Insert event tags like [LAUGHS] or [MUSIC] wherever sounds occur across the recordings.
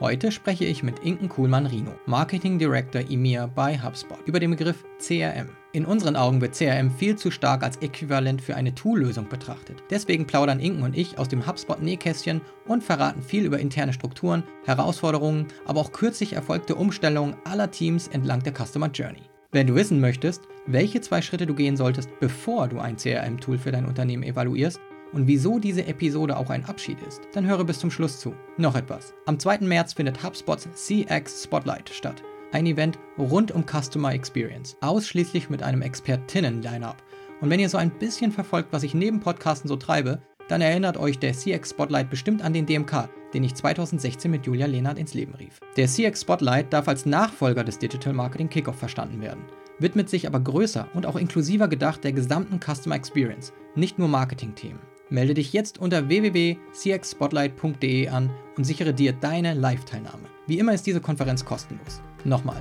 Heute spreche ich mit Inken Kuhlmann-Rino, Marketing Director EMEA bei HubSpot, über den Begriff CRM. In unseren Augen wird CRM viel zu stark als Äquivalent für eine Tool-Lösung betrachtet. Deswegen plaudern Inken und ich aus dem HubSpot-Nähkästchen und verraten viel über interne Strukturen, Herausforderungen, aber auch kürzlich erfolgte Umstellungen aller Teams entlang der Customer Journey. Wenn du wissen möchtest, welche zwei Schritte du gehen solltest, bevor du ein CRM-Tool für dein Unternehmen evaluierst und wieso diese Episode auch ein Abschied ist, dann höre bis zum Schluss zu. Noch etwas. Am 2. März findet HubSpots CX Spotlight statt. Ein Event rund um Customer Experience, ausschließlich mit einem Expertinnen-Line-Up. Und wenn ihr so ein bisschen verfolgt, was ich neben Podcasten so treibe, dann erinnert euch der CX Spotlight bestimmt an den DMK, den ich 2016 mit Julia Lehnert ins Leben rief. Der CX Spotlight darf als Nachfolger des Digital Marketing Kickoff verstanden werden, widmet sich aber größer und auch inklusiver gedacht der gesamten Customer Experience, nicht nur Marketing-Themen. Melde dich jetzt unter www.cxspotlight.de an und sichere dir deine Live-Teilnahme. Wie immer ist diese Konferenz kostenlos. Nochmal,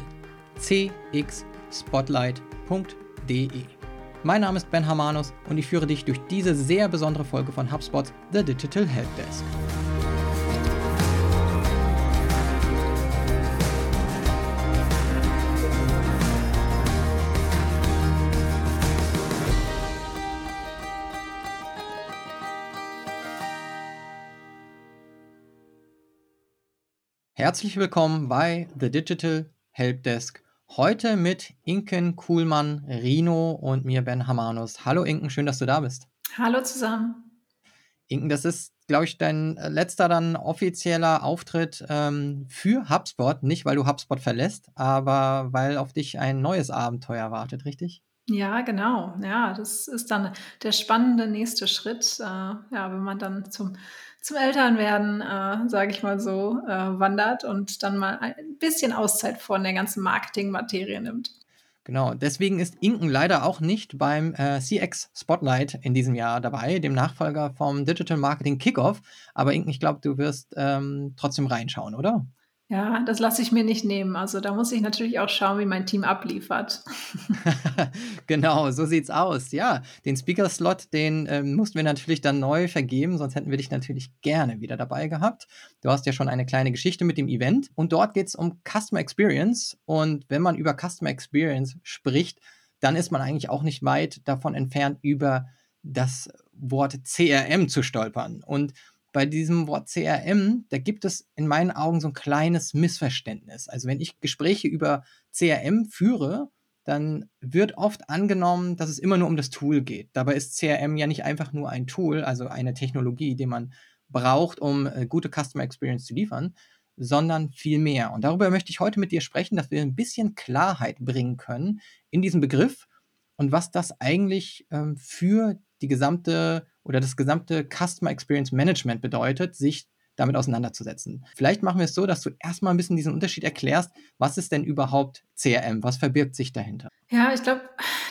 cxspotlight.de. Mein Name ist Ben Hamanus und ich führe dich durch diese sehr besondere Folge von HubSpots The Digital Helpdesk. Herzlich willkommen bei The Digital Helpdesk. Heute mit Inken Kuhlmann, Rino und mir Ben Hamanus. Hallo Inken, schön, dass du da bist. Hallo zusammen. Inken, das ist, glaube ich, dein letzter dann offizieller Auftritt ähm, für HubSpot. Nicht, weil du HubSpot verlässt, aber weil auf dich ein neues Abenteuer wartet, richtig? Ja, genau. Ja, das ist dann der spannende nächste Schritt, äh, ja, wenn man dann zum zum Elternwerden, äh, sage ich mal so, äh, wandert und dann mal ein bisschen Auszeit von der ganzen Marketing-Materie nimmt. Genau, deswegen ist Inken leider auch nicht beim äh, CX Spotlight in diesem Jahr dabei, dem Nachfolger vom Digital Marketing Kickoff. Aber Inken, ich glaube, du wirst ähm, trotzdem reinschauen, oder? Ja, das lasse ich mir nicht nehmen. Also da muss ich natürlich auch schauen, wie mein Team abliefert. [LAUGHS] genau, so sieht's aus. Ja, den Speaker-Slot, den ähm, mussten wir natürlich dann neu vergeben, sonst hätten wir dich natürlich gerne wieder dabei gehabt. Du hast ja schon eine kleine Geschichte mit dem Event und dort geht's um Customer Experience. Und wenn man über Customer Experience spricht, dann ist man eigentlich auch nicht weit davon entfernt, über das Wort CRM zu stolpern. Und bei diesem Wort CRM, da gibt es in meinen Augen so ein kleines Missverständnis. Also wenn ich Gespräche über CRM führe, dann wird oft angenommen, dass es immer nur um das Tool geht. Dabei ist CRM ja nicht einfach nur ein Tool, also eine Technologie, die man braucht, um äh, gute Customer Experience zu liefern, sondern viel mehr. Und darüber möchte ich heute mit dir sprechen, dass wir ein bisschen Klarheit bringen können in diesen Begriff und was das eigentlich ähm, für die gesamte oder das gesamte Customer Experience Management bedeutet, sich damit auseinanderzusetzen. Vielleicht machen wir es so, dass du erstmal ein bisschen diesen Unterschied erklärst. Was ist denn überhaupt CRM? Was verbirgt sich dahinter? Ja, ich glaube,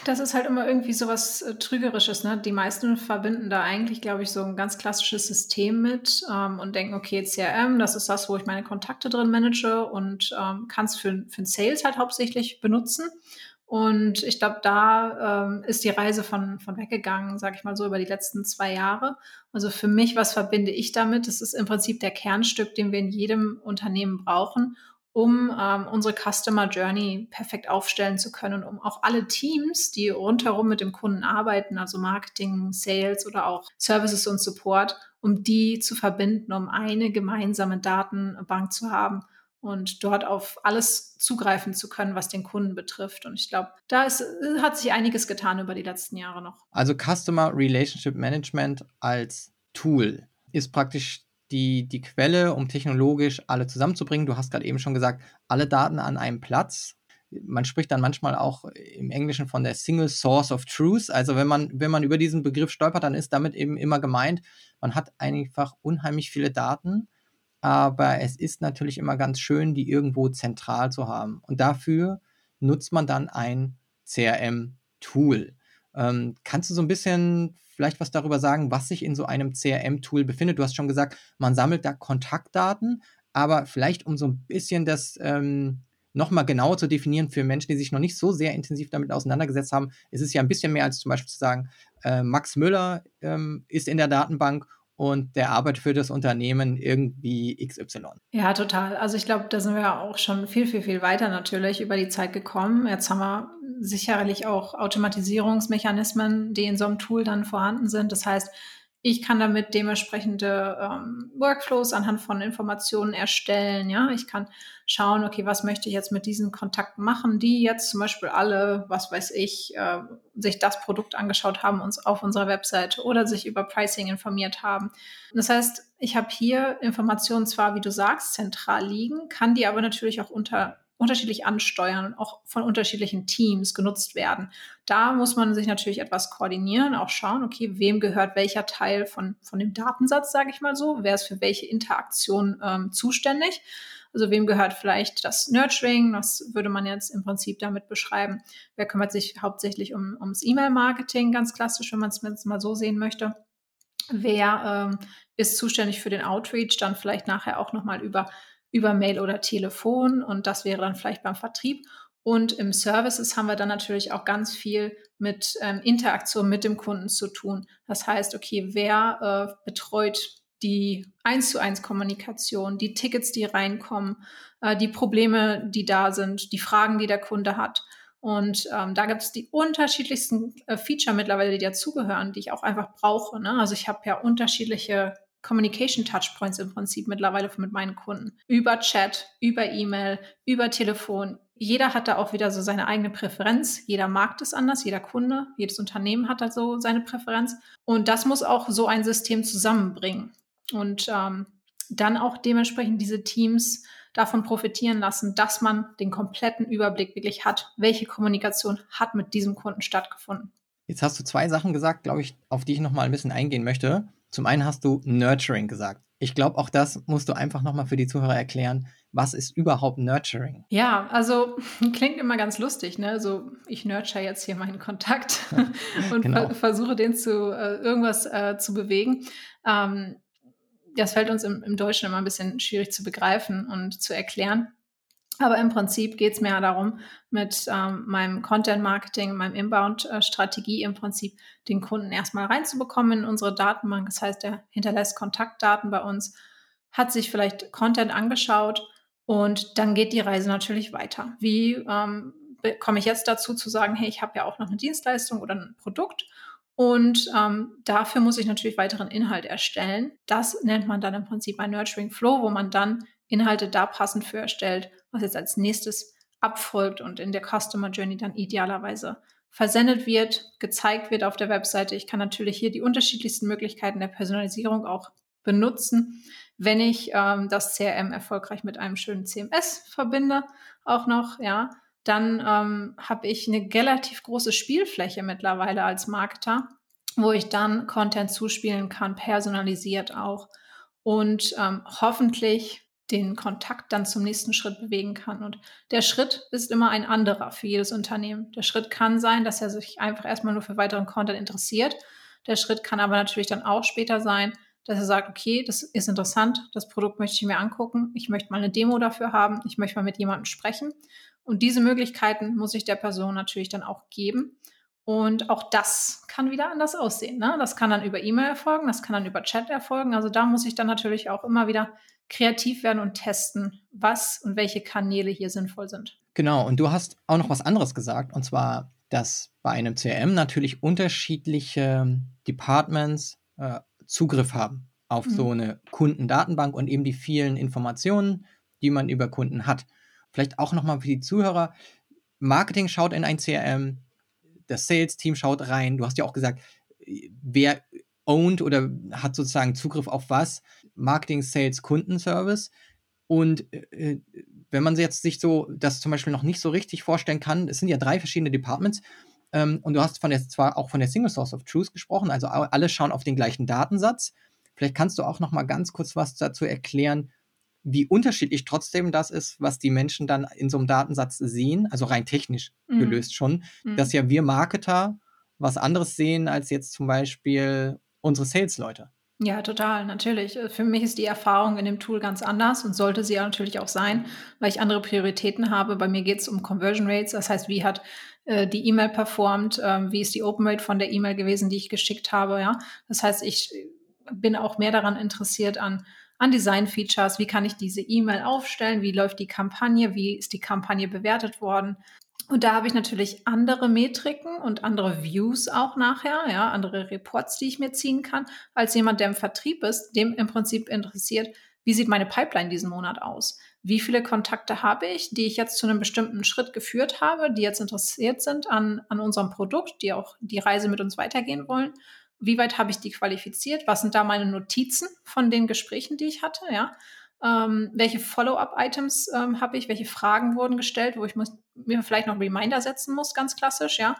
das ist halt immer irgendwie so was äh, Trügerisches. Ne? Die meisten verbinden da eigentlich, glaube ich, so ein ganz klassisches System mit ähm, und denken, okay, CRM, das ist das, wo ich meine Kontakte drin manage und ähm, kann es für, für den Sales halt hauptsächlich benutzen. Und ich glaube, da ähm, ist die Reise von, von weggegangen, sage ich mal so, über die letzten zwei Jahre. Also für mich, was verbinde ich damit? Das ist im Prinzip der Kernstück, den wir in jedem Unternehmen brauchen, um ähm, unsere Customer Journey perfekt aufstellen zu können um auch alle Teams, die rundherum mit dem Kunden arbeiten, also Marketing, Sales oder auch Services und Support, um die zu verbinden, um eine gemeinsame Datenbank zu haben und dort auf alles zugreifen zu können, was den Kunden betrifft. Und ich glaube, da ist, hat sich einiges getan über die letzten Jahre noch. Also Customer Relationship Management als Tool ist praktisch die, die Quelle, um technologisch alle zusammenzubringen. Du hast gerade eben schon gesagt, alle Daten an einem Platz. Man spricht dann manchmal auch im Englischen von der Single Source of Truth. Also wenn man, wenn man über diesen Begriff stolpert, dann ist damit eben immer gemeint, man hat einfach unheimlich viele Daten aber es ist natürlich immer ganz schön, die irgendwo zentral zu haben. Und dafür nutzt man dann ein CRM-Tool. Ähm, kannst du so ein bisschen vielleicht was darüber sagen, was sich in so einem CRM-Tool befindet? Du hast schon gesagt, man sammelt da Kontaktdaten, aber vielleicht um so ein bisschen das ähm, nochmal genauer zu definieren für Menschen, die sich noch nicht so sehr intensiv damit auseinandergesetzt haben, ist es ja ein bisschen mehr als zum Beispiel zu sagen, äh, Max Müller ähm, ist in der Datenbank und der arbeitet für das Unternehmen irgendwie XY. Ja, total. Also ich glaube, da sind wir auch schon viel, viel, viel weiter natürlich über die Zeit gekommen. Jetzt haben wir sicherlich auch Automatisierungsmechanismen, die in so einem Tool dann vorhanden sind. Das heißt, ich kann damit dementsprechende ähm, Workflows anhand von Informationen erstellen. Ja, ich kann schauen, okay, was möchte ich jetzt mit diesen Kontakten machen, die jetzt zum Beispiel alle, was weiß ich, äh, sich das Produkt angeschaut haben uns auf unserer Webseite oder sich über Pricing informiert haben. Das heißt, ich habe hier Informationen zwar, wie du sagst, zentral liegen, kann die aber natürlich auch unter unterschiedlich ansteuern und auch von unterschiedlichen Teams genutzt werden. Da muss man sich natürlich etwas koordinieren, auch schauen, okay, wem gehört welcher Teil von, von dem Datensatz, sage ich mal so, wer ist für welche Interaktion ähm, zuständig. Also wem gehört vielleicht das Nurturing, was würde man jetzt im Prinzip damit beschreiben? Wer kümmert sich hauptsächlich um, ums E-Mail-Marketing, ganz klassisch, wenn man es mal so sehen möchte. Wer ähm, ist zuständig für den Outreach, dann vielleicht nachher auch nochmal über über Mail oder Telefon und das wäre dann vielleicht beim Vertrieb. Und im Services haben wir dann natürlich auch ganz viel mit ähm, Interaktion mit dem Kunden zu tun. Das heißt, okay, wer äh, betreut die eins zu eins Kommunikation, die Tickets, die reinkommen, äh, die Probleme, die da sind, die Fragen, die der Kunde hat. Und ähm, da gibt es die unterschiedlichsten äh, Feature mittlerweile, die dazugehören, die ich auch einfach brauche. Ne? Also ich habe ja unterschiedliche Communication Touchpoints im Prinzip mittlerweile mit meinen Kunden. Über Chat, über E-Mail, über Telefon. Jeder hat da auch wieder so seine eigene Präferenz. Jeder mag das anders, jeder Kunde, jedes Unternehmen hat da so seine Präferenz. Und das muss auch so ein System zusammenbringen. Und ähm, dann auch dementsprechend diese Teams davon profitieren lassen, dass man den kompletten Überblick wirklich hat, welche Kommunikation hat mit diesem Kunden stattgefunden. Jetzt hast du zwei Sachen gesagt, glaube ich, auf die ich noch mal ein bisschen eingehen möchte. Zum einen hast du Nurturing gesagt. Ich glaube, auch das musst du einfach nochmal für die Zuhörer erklären. Was ist überhaupt Nurturing? Ja, also [LAUGHS] klingt immer ganz lustig, ne? So, ich nurture jetzt hier meinen Kontakt [LAUGHS] und genau. ver versuche den zu äh, irgendwas äh, zu bewegen. Ähm, das fällt uns im, im Deutschen immer ein bisschen schwierig zu begreifen und zu erklären. Aber im Prinzip geht es mir darum, mit ähm, meinem Content-Marketing, meinem Inbound-Strategie im Prinzip den Kunden erstmal reinzubekommen in unsere Datenbank. Das heißt, er hinterlässt Kontaktdaten bei uns, hat sich vielleicht Content angeschaut und dann geht die Reise natürlich weiter. Wie ähm, komme ich jetzt dazu zu sagen, hey, ich habe ja auch noch eine Dienstleistung oder ein Produkt und ähm, dafür muss ich natürlich weiteren Inhalt erstellen. Das nennt man dann im Prinzip ein Nurturing Flow, wo man dann Inhalte da passend für erstellt, was jetzt als nächstes abfolgt und in der Customer Journey dann idealerweise versendet wird, gezeigt wird auf der Webseite. Ich kann natürlich hier die unterschiedlichsten Möglichkeiten der Personalisierung auch benutzen, wenn ich ähm, das CRM erfolgreich mit einem schönen CMS verbinde, auch noch, ja, dann ähm, habe ich eine relativ große Spielfläche mittlerweile als Marketer, wo ich dann Content zuspielen kann, personalisiert auch und ähm, hoffentlich den Kontakt dann zum nächsten Schritt bewegen kann. Und der Schritt ist immer ein anderer für jedes Unternehmen. Der Schritt kann sein, dass er sich einfach erstmal nur für weiteren Content interessiert. Der Schritt kann aber natürlich dann auch später sein, dass er sagt, okay, das ist interessant, das Produkt möchte ich mir angucken, ich möchte mal eine Demo dafür haben, ich möchte mal mit jemandem sprechen. Und diese Möglichkeiten muss ich der Person natürlich dann auch geben. Und auch das kann wieder anders aussehen. Ne? Das kann dann über E-Mail erfolgen, das kann dann über Chat erfolgen. Also da muss ich dann natürlich auch immer wieder kreativ werden und testen, was und welche Kanäle hier sinnvoll sind. Genau, und du hast auch noch was anderes gesagt, und zwar, dass bei einem CRM natürlich unterschiedliche Departments äh, Zugriff haben auf mhm. so eine Kundendatenbank und eben die vielen Informationen, die man über Kunden hat. Vielleicht auch nochmal für die Zuhörer, Marketing schaut in ein CRM, das Sales-Team schaut rein. Du hast ja auch gesagt, wer owned oder hat sozusagen Zugriff auf was? Marketing, Sales, Kundenservice. Und äh, wenn man jetzt sich so das zum Beispiel noch nicht so richtig vorstellen kann, es sind ja drei verschiedene Departments. Ähm, und du hast von der, zwar auch von der Single Source of Truth gesprochen, also alle schauen auf den gleichen Datensatz. Vielleicht kannst du auch noch mal ganz kurz was dazu erklären, wie unterschiedlich trotzdem das ist, was die Menschen dann in so einem Datensatz sehen, also rein technisch mhm. gelöst schon, mhm. dass ja wir Marketer was anderes sehen als jetzt zum Beispiel unsere Sales-Leute. Ja, total, natürlich. Für mich ist die Erfahrung in dem Tool ganz anders und sollte sie ja natürlich auch sein, weil ich andere Prioritäten habe. Bei mir geht es um Conversion Rates, das heißt, wie hat äh, die E-Mail performt, äh, wie ist die Open Rate von der E-Mail gewesen, die ich geschickt habe, ja. Das heißt, ich bin auch mehr daran interessiert an, an Design-Features. Wie kann ich diese E-Mail aufstellen? Wie läuft die Kampagne? Wie ist die Kampagne bewertet worden? Und da habe ich natürlich andere Metriken und andere Views auch nachher, ja, andere Reports, die ich mir ziehen kann, als jemand, der im Vertrieb ist, dem im Prinzip interessiert, wie sieht meine Pipeline diesen Monat aus? Wie viele Kontakte habe ich, die ich jetzt zu einem bestimmten Schritt geführt habe, die jetzt interessiert sind an, an unserem Produkt, die auch die Reise mit uns weitergehen wollen? Wie weit habe ich die qualifiziert? Was sind da meine Notizen von den Gesprächen, die ich hatte? Ja, ähm, welche Follow-up-Items ähm, habe ich? Welche Fragen wurden gestellt, wo ich muss, mir vielleicht noch Reminder setzen muss, ganz klassisch, ja?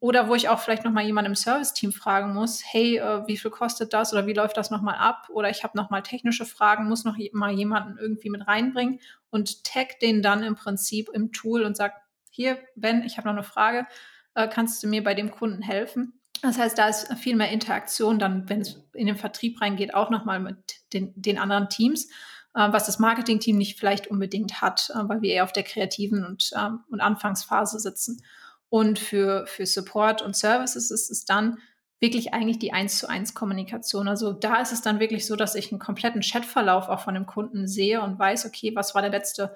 Oder wo ich auch vielleicht noch mal jemanden im Service-Team fragen muss, hey, äh, wie viel kostet das oder wie läuft das noch mal ab? Oder ich habe noch mal technische Fragen, muss noch mal jemanden irgendwie mit reinbringen und tag den dann im Prinzip im Tool und sag, hier, Ben, ich habe noch eine Frage, äh, kannst du mir bei dem Kunden helfen? Das heißt, da ist viel mehr Interaktion dann, wenn es in den Vertrieb reingeht, auch nochmal mit den, den anderen Teams, äh, was das Marketing-Team nicht vielleicht unbedingt hat, äh, weil wir eher auf der kreativen und, ähm, und Anfangsphase sitzen. Und für, für Support und Services ist es dann wirklich eigentlich die eins zu eins Kommunikation. Also da ist es dann wirklich so, dass ich einen kompletten Chatverlauf auch von dem Kunden sehe und weiß, okay, was war der letzte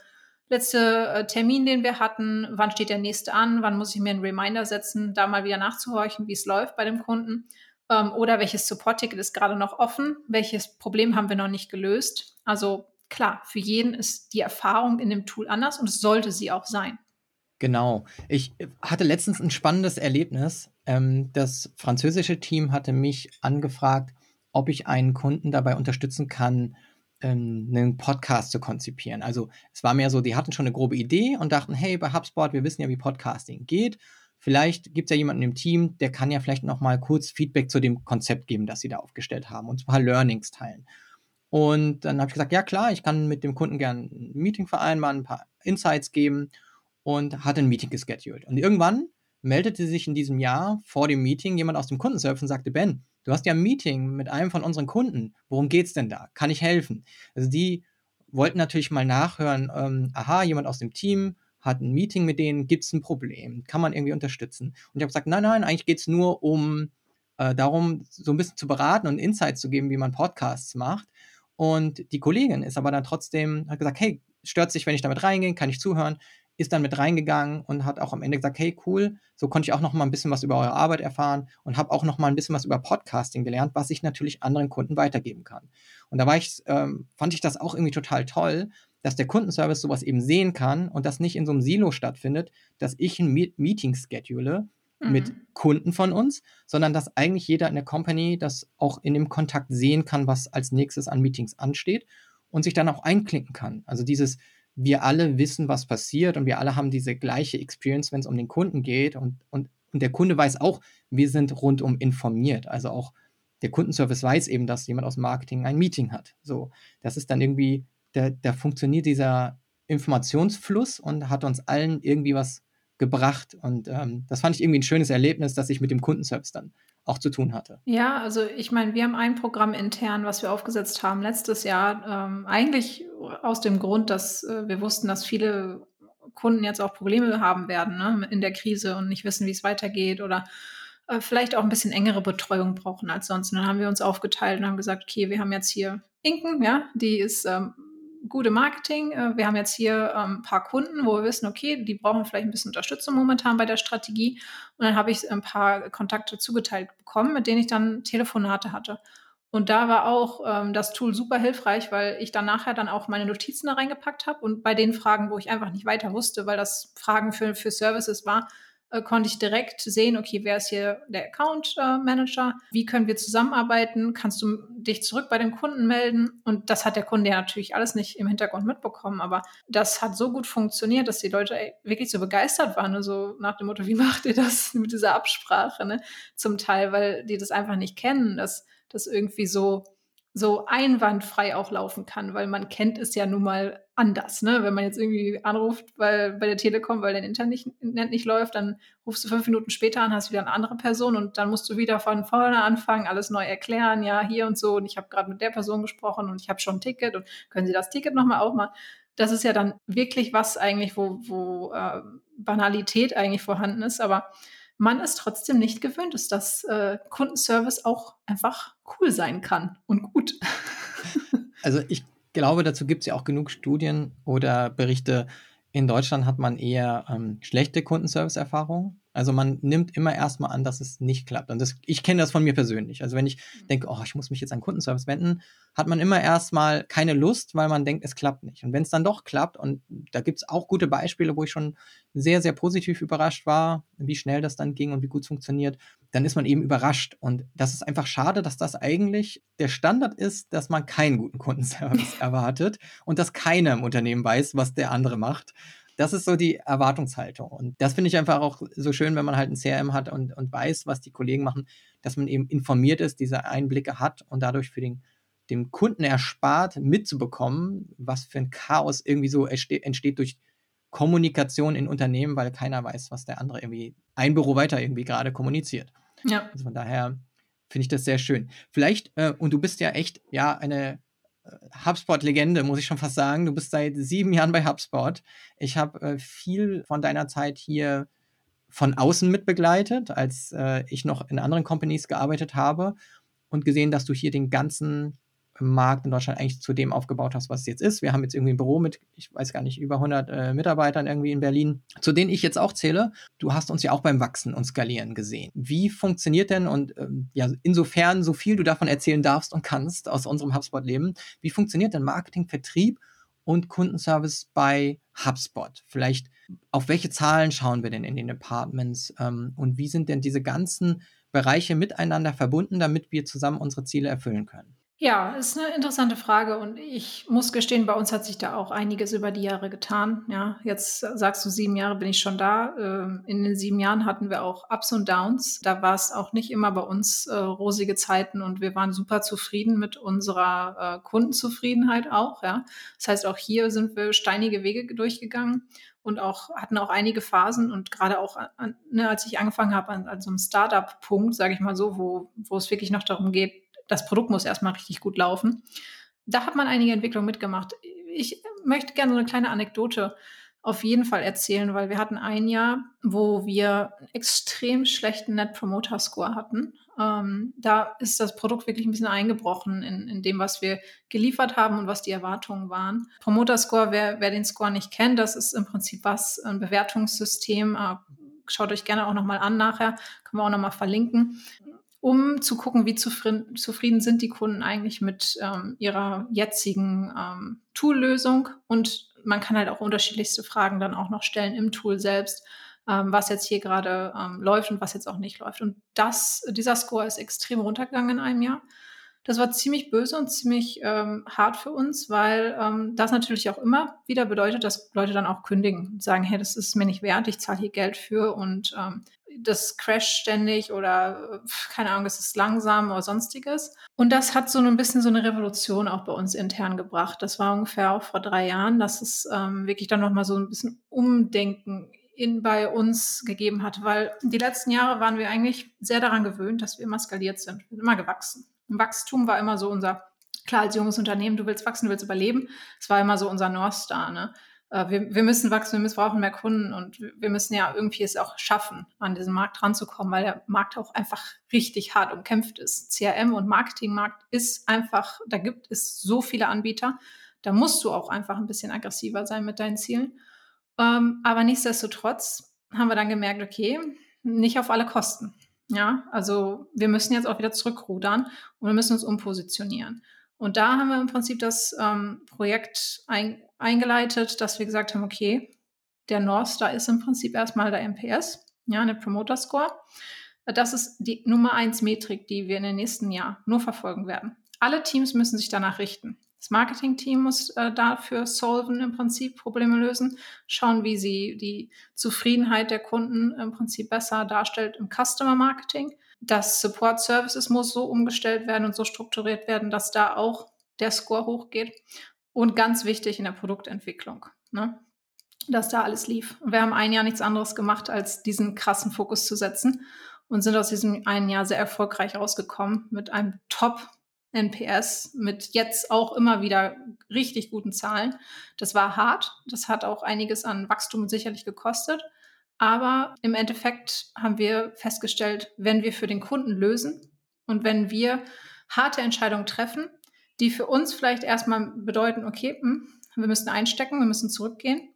letzte äh, Termin, den wir hatten, wann steht der nächste an, wann muss ich mir einen Reminder setzen, da mal wieder nachzuhorchen, wie es läuft bei dem Kunden. Ähm, oder welches Support-Ticket ist gerade noch offen, welches Problem haben wir noch nicht gelöst. Also klar, für jeden ist die Erfahrung in dem Tool anders und es sollte sie auch sein. Genau. Ich hatte letztens ein spannendes Erlebnis. Ähm, das französische Team hatte mich angefragt, ob ich einen Kunden dabei unterstützen kann, ähm, einen Podcast zu konzipieren. Also es war mehr so, die hatten schon eine grobe Idee und dachten, hey, bei HubSpot, wir wissen ja, wie Podcasting geht. Vielleicht gibt es ja jemanden im Team, der kann ja vielleicht noch mal kurz Feedback zu dem Konzept geben, das sie da aufgestellt haben und ein paar Learnings teilen. Und dann habe ich gesagt, ja klar, ich kann mit dem Kunden gerne ein Meeting vereinbaren, ein paar Insights geben und hatte ein Meeting gescheduled. Und irgendwann meldete sich in diesem Jahr vor dem Meeting jemand aus dem Kundenservice und sagte, Ben, du hast ja ein Meeting mit einem von unseren Kunden. Worum geht's denn da? Kann ich helfen? Also die wollten natürlich mal nachhören, ähm, aha, jemand aus dem Team hat ein Meeting mit denen, gibt es ein Problem? Kann man irgendwie unterstützen? Und ich habe gesagt, nein, nein, eigentlich geht es nur um äh, darum, so ein bisschen zu beraten und Insights zu geben, wie man Podcasts macht. Und die Kollegin ist aber dann trotzdem, hat gesagt, hey, stört sich, wenn ich damit reingehe, kann ich zuhören ist dann mit reingegangen und hat auch am Ende gesagt, hey cool, so konnte ich auch noch mal ein bisschen was über eure Arbeit erfahren und habe auch noch mal ein bisschen was über Podcasting gelernt, was ich natürlich anderen Kunden weitergeben kann. Und da war ich, ähm, fand ich das auch irgendwie total toll, dass der Kundenservice sowas eben sehen kann und das nicht in so einem Silo stattfindet, dass ich ein Meeting schedule mhm. mit Kunden von uns, sondern dass eigentlich jeder in der Company das auch in dem Kontakt sehen kann, was als nächstes an Meetings ansteht und sich dann auch einklinken kann. Also dieses wir alle wissen, was passiert und wir alle haben diese gleiche Experience, wenn es um den Kunden geht und, und, und der Kunde weiß auch, wir sind rundum informiert. Also auch der Kundenservice weiß eben, dass jemand aus Marketing ein Meeting hat. So, das ist dann irgendwie, da, da funktioniert dieser Informationsfluss und hat uns allen irgendwie was gebracht. Und ähm, das fand ich irgendwie ein schönes Erlebnis, dass ich mit dem Kundenservice dann auch zu tun hatte. Ja, also ich meine, wir haben ein Programm intern, was wir aufgesetzt haben letztes Jahr, ähm, eigentlich aus dem Grund, dass äh, wir wussten, dass viele Kunden jetzt auch Probleme haben werden ne, in der Krise und nicht wissen, wie es weitergeht oder äh, vielleicht auch ein bisschen engere Betreuung brauchen als sonst. Und dann haben wir uns aufgeteilt und haben gesagt, okay, wir haben jetzt hier Inken, ja, die ist ähm, gute Marketing. Äh, wir haben jetzt hier ähm, ein paar Kunden, wo wir wissen, okay, die brauchen vielleicht ein bisschen Unterstützung momentan bei der Strategie. Und dann habe ich ein paar Kontakte zugeteilt bekommen, mit denen ich dann Telefonate hatte. Und da war auch ähm, das Tool super hilfreich, weil ich dann nachher dann auch meine Notizen da reingepackt habe und bei den Fragen, wo ich einfach nicht weiter wusste, weil das Fragen für, für Services war, äh, konnte ich direkt sehen, okay, wer ist hier der Account äh, Manager? Wie können wir zusammenarbeiten? Kannst du dich zurück bei dem Kunden melden? Und das hat der Kunde ja natürlich alles nicht im Hintergrund mitbekommen, aber das hat so gut funktioniert, dass die Leute ey, wirklich so begeistert waren, also nach dem Motto, [LAUGHS] wie macht ihr das mit dieser Absprache, ne? Zum Teil, weil die das einfach nicht kennen, dass das irgendwie so so einwandfrei auch laufen kann, weil man kennt es ja nun mal anders. Ne? Wenn man jetzt irgendwie anruft weil, bei der Telekom, weil dein Internet nicht, läuft, dann rufst du fünf Minuten später an, hast wieder eine andere Person und dann musst du wieder von vorne anfangen, alles neu erklären, ja, hier und so. Und ich habe gerade mit der Person gesprochen und ich habe schon ein Ticket und können Sie das Ticket nochmal aufmachen? Das ist ja dann wirklich was eigentlich, wo, wo äh, Banalität eigentlich vorhanden ist, aber man es trotzdem nicht gewöhnt ist, dass äh, Kundenservice auch einfach cool sein kann und gut. [LAUGHS] Also ich glaube, dazu gibt es ja auch genug Studien oder Berichte. In Deutschland hat man eher ähm, schlechte Kundenservice-Erfahrungen. Also man nimmt immer erstmal an, dass es nicht klappt. Und das, ich kenne das von mir persönlich. Also wenn ich mhm. denke, oh, ich muss mich jetzt an Kundenservice wenden, hat man immer erstmal keine Lust, weil man denkt, es klappt nicht. Und wenn es dann doch klappt, und da gibt es auch gute Beispiele, wo ich schon sehr, sehr positiv überrascht war, wie schnell das dann ging und wie gut es funktioniert, dann ist man eben überrascht. Und das ist einfach schade, dass das eigentlich der Standard ist, dass man keinen guten Kundenservice [LAUGHS] erwartet und dass keiner im Unternehmen weiß, was der andere macht. Das ist so die Erwartungshaltung. Und das finde ich einfach auch so schön, wenn man halt ein CRM hat und, und weiß, was die Kollegen machen, dass man eben informiert ist, diese Einblicke hat und dadurch für den, dem Kunden erspart, mitzubekommen, was für ein Chaos irgendwie so entsteht durch Kommunikation in Unternehmen, weil keiner weiß, was der andere irgendwie ein Büro weiter irgendwie gerade kommuniziert. Ja. Also von daher finde ich das sehr schön. Vielleicht, äh, und du bist ja echt, ja, eine HubSpot-Legende, muss ich schon fast sagen. Du bist seit sieben Jahren bei HubSpot. Ich habe äh, viel von deiner Zeit hier von außen mitbegleitet, als äh, ich noch in anderen Companies gearbeitet habe und gesehen, dass du hier den ganzen Markt in Deutschland eigentlich zu dem aufgebaut hast, was es jetzt ist. Wir haben jetzt irgendwie ein Büro mit, ich weiß gar nicht, über 100 äh, Mitarbeitern irgendwie in Berlin, zu denen ich jetzt auch zähle. Du hast uns ja auch beim Wachsen und Skalieren gesehen. Wie funktioniert denn und ähm, ja, insofern, so viel du davon erzählen darfst und kannst aus unserem HubSpot-Leben, wie funktioniert denn Marketing, Vertrieb und Kundenservice bei HubSpot? Vielleicht auf welche Zahlen schauen wir denn in den Departments ähm, und wie sind denn diese ganzen Bereiche miteinander verbunden, damit wir zusammen unsere Ziele erfüllen können? Ja, ist eine interessante Frage und ich muss gestehen, bei uns hat sich da auch einiges über die Jahre getan. Ja, jetzt sagst du, sieben Jahre bin ich schon da. Ähm, in den sieben Jahren hatten wir auch Ups und Downs. Da war es auch nicht immer bei uns äh, rosige Zeiten und wir waren super zufrieden mit unserer äh, Kundenzufriedenheit auch. Ja, das heißt, auch hier sind wir steinige Wege durchgegangen und auch hatten auch einige Phasen und gerade auch, an, ne, als ich angefangen habe an, an so einem Startup-Punkt, sage ich mal so, wo, wo es wirklich noch darum geht, das Produkt muss erstmal richtig gut laufen. Da hat man einige Entwicklungen mitgemacht. Ich möchte gerne so eine kleine Anekdote auf jeden Fall erzählen, weil wir hatten ein Jahr, wo wir einen extrem schlechten Net Promoter Score hatten. Ähm, da ist das Produkt wirklich ein bisschen eingebrochen in, in dem, was wir geliefert haben und was die Erwartungen waren. Promoter Score, wer, wer den Score nicht kennt, das ist im Prinzip was, ein Bewertungssystem. Äh, schaut euch gerne auch nochmal an nachher, können wir auch nochmal verlinken um zu gucken, wie zufrieden, zufrieden sind die Kunden eigentlich mit ähm, ihrer jetzigen ähm, Tool-Lösung. Und man kann halt auch unterschiedlichste Fragen dann auch noch stellen im Tool selbst, ähm, was jetzt hier gerade ähm, läuft und was jetzt auch nicht läuft. Und das, dieser Score ist extrem runtergegangen in einem Jahr. Das war ziemlich böse und ziemlich ähm, hart für uns, weil ähm, das natürlich auch immer wieder bedeutet, dass Leute dann auch kündigen und sagen, hey, das ist mir nicht wert, ich zahle hier Geld für und ähm, das crasht ständig oder keine Ahnung, es ist langsam oder sonstiges. Und das hat so ein bisschen so eine Revolution auch bei uns intern gebracht. Das war ungefähr auch vor drei Jahren, dass es ähm, wirklich dann nochmal so ein bisschen Umdenken in bei uns gegeben hat, weil die letzten Jahre waren wir eigentlich sehr daran gewöhnt, dass wir immer skaliert sind, wir sind immer gewachsen. Wachstum war immer so unser, klar, als junges Unternehmen, du willst wachsen, du willst überleben. Es war immer so unser North Star, ne? Äh, wir, wir müssen wachsen, wir brauchen mehr Kunden und wir müssen ja irgendwie es auch schaffen, an diesen Markt ranzukommen, weil der Markt auch einfach richtig hart umkämpft ist. CRM und Marketingmarkt ist einfach, da gibt es so viele Anbieter, da musst du auch einfach ein bisschen aggressiver sein mit deinen Zielen. Ähm, aber nichtsdestotrotz haben wir dann gemerkt, okay, nicht auf alle Kosten. Ja, also wir müssen jetzt auch wieder zurückrudern und wir müssen uns umpositionieren. Und da haben wir im Prinzip das ähm, Projekt ein, eingeleitet, dass wir gesagt haben, okay, der North Star ist im Prinzip erstmal der MPS, ja, eine Promoter Score. Das ist die Nummer eins Metrik, die wir in den nächsten Jahren nur verfolgen werden. Alle Teams müssen sich danach richten. Das Marketing-Team muss äh, dafür solven, im Prinzip Probleme lösen, schauen, wie sie die Zufriedenheit der Kunden im Prinzip besser darstellt im Customer Marketing. Das Support Services muss so umgestellt werden und so strukturiert werden, dass da auch der Score hochgeht. Und ganz wichtig in der Produktentwicklung, ne? dass da alles lief. Und wir haben ein Jahr nichts anderes gemacht, als diesen krassen Fokus zu setzen und sind aus diesem einen Jahr sehr erfolgreich rausgekommen mit einem Top NPS mit jetzt auch immer wieder richtig guten Zahlen. Das war hart. Das hat auch einiges an Wachstum sicherlich gekostet. Aber im Endeffekt haben wir festgestellt, wenn wir für den Kunden lösen und wenn wir harte Entscheidungen treffen, die für uns vielleicht erstmal bedeuten, okay, hm, wir müssen einstecken, wir müssen zurückgehen,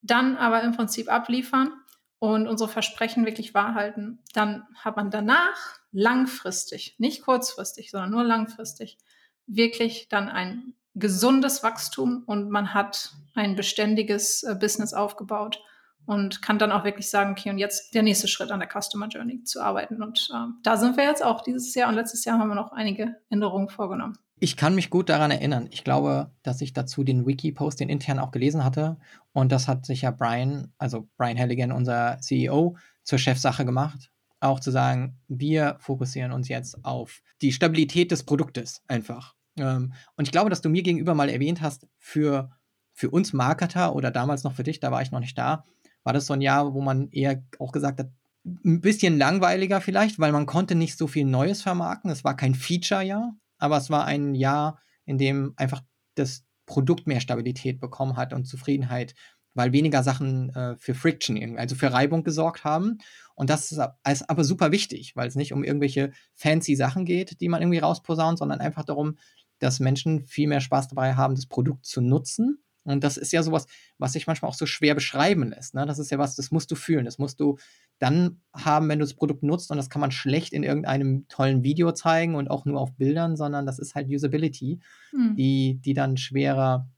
dann aber im Prinzip abliefern und unsere Versprechen wirklich wahrhalten, dann hat man danach langfristig, nicht kurzfristig, sondern nur langfristig, wirklich dann ein gesundes Wachstum und man hat ein beständiges äh, Business aufgebaut und kann dann auch wirklich sagen, okay, und jetzt der nächste Schritt an der Customer Journey zu arbeiten. Und äh, da sind wir jetzt auch dieses Jahr und letztes Jahr haben wir noch einige Änderungen vorgenommen. Ich kann mich gut daran erinnern. Ich glaube, dass ich dazu den Wiki-Post, den intern auch gelesen hatte. Und das hat sich ja Brian, also Brian Halligan, unser CEO, zur Chefsache gemacht. Auch zu sagen, wir fokussieren uns jetzt auf die Stabilität des Produktes einfach. Ähm, und ich glaube, dass du mir gegenüber mal erwähnt hast, für, für uns Marketer oder damals noch für dich, da war ich noch nicht da, war das so ein Jahr, wo man eher auch gesagt hat, ein bisschen langweiliger vielleicht, weil man konnte nicht so viel Neues vermarkten. Es war kein Feature-Jahr aber es war ein Jahr, in dem einfach das Produkt mehr Stabilität bekommen hat und Zufriedenheit, weil weniger Sachen äh, für Friction, also für Reibung gesorgt haben. Und das ist, ist aber super wichtig, weil es nicht um irgendwelche fancy Sachen geht, die man irgendwie rausposaunt, sondern einfach darum, dass Menschen viel mehr Spaß dabei haben, das Produkt zu nutzen und das ist ja sowas, was sich manchmal auch so schwer beschreiben lässt. Ne? Das ist ja was, das musst du fühlen. Das musst du dann haben, wenn du das Produkt nutzt. Und das kann man schlecht in irgendeinem tollen Video zeigen und auch nur auf Bildern, sondern das ist halt Usability, mhm. die, die dann schwerer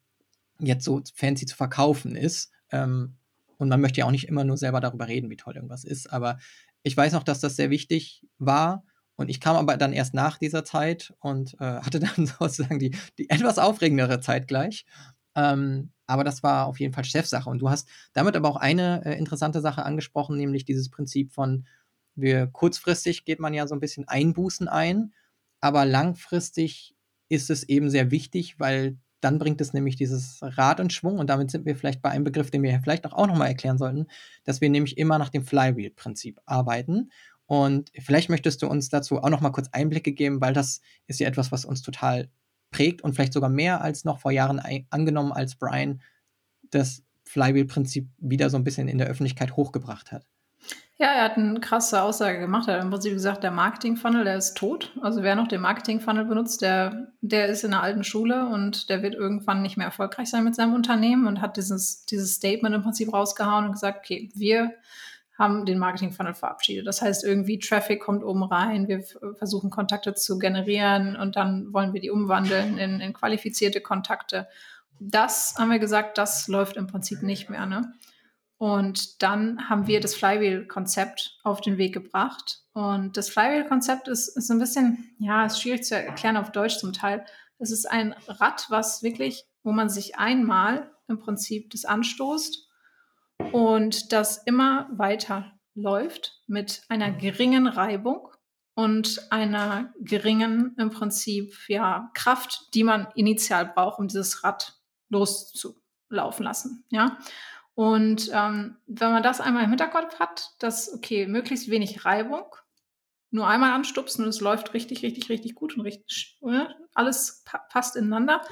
jetzt so fancy zu verkaufen ist. Ähm, und man möchte ja auch nicht immer nur selber darüber reden, wie toll irgendwas ist. Aber ich weiß noch, dass das sehr wichtig war. Und ich kam aber dann erst nach dieser Zeit und äh, hatte dann [LAUGHS] sozusagen die, die etwas aufregendere Zeit gleich. Ähm, aber das war auf jeden Fall Chefsache. Und du hast damit aber auch eine äh, interessante Sache angesprochen, nämlich dieses Prinzip von, wir kurzfristig geht man ja so ein bisschen Einbußen ein, aber langfristig ist es eben sehr wichtig, weil dann bringt es nämlich dieses Rad in Schwung und damit sind wir vielleicht bei einem Begriff, den wir vielleicht auch noch mal erklären sollten, dass wir nämlich immer nach dem Flywheel-Prinzip arbeiten. Und vielleicht möchtest du uns dazu auch noch mal kurz Einblicke geben, weil das ist ja etwas, was uns total prägt und vielleicht sogar mehr als noch vor Jahren angenommen, als Brian das Flywheel-Prinzip wieder so ein bisschen in der Öffentlichkeit hochgebracht hat. Ja, er hat eine krasse Aussage gemacht. Er hat im Prinzip gesagt, der Marketing-Funnel, der ist tot. Also wer noch den Marketing-Funnel benutzt, der, der ist in der alten Schule und der wird irgendwann nicht mehr erfolgreich sein mit seinem Unternehmen und hat dieses, dieses Statement im Prinzip rausgehauen und gesagt, okay, wir haben den Marketing-Funnel verabschiedet. Das heißt, irgendwie Traffic kommt oben rein, wir versuchen Kontakte zu generieren und dann wollen wir die umwandeln in, in qualifizierte Kontakte. Das haben wir gesagt, das läuft im Prinzip nicht mehr. Ne? Und dann haben wir das Flywheel-Konzept auf den Weg gebracht. Und das Flywheel-Konzept ist, ist ein bisschen, ja, ist schwierig zu erklären auf Deutsch zum Teil. Es ist ein Rad, was wirklich, wo man sich einmal im Prinzip das anstoßt und das immer weiter läuft mit einer geringen Reibung und einer geringen im Prinzip ja Kraft, die man initial braucht, um dieses Rad loszulaufen lassen. Ja. Und ähm, wenn man das einmal im Hinterkopf hat, dass okay möglichst wenig Reibung, nur einmal anstupsen und es läuft richtig, richtig, richtig gut und richtig alles pa passt ineinander.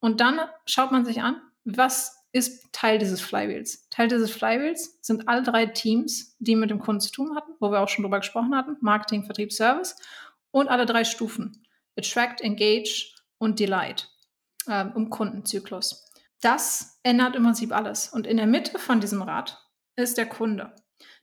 Und dann schaut man sich an, was ist Teil dieses Flywheels. Teil dieses Flywheels sind alle drei Teams, die mit dem Kunden zu tun hatten, wo wir auch schon drüber gesprochen hatten, Marketing, Vertrieb, Service und alle drei Stufen, Attract, Engage und Delight ähm, im Kundenzyklus. Das ändert im Prinzip alles. Und in der Mitte von diesem Rad ist der Kunde.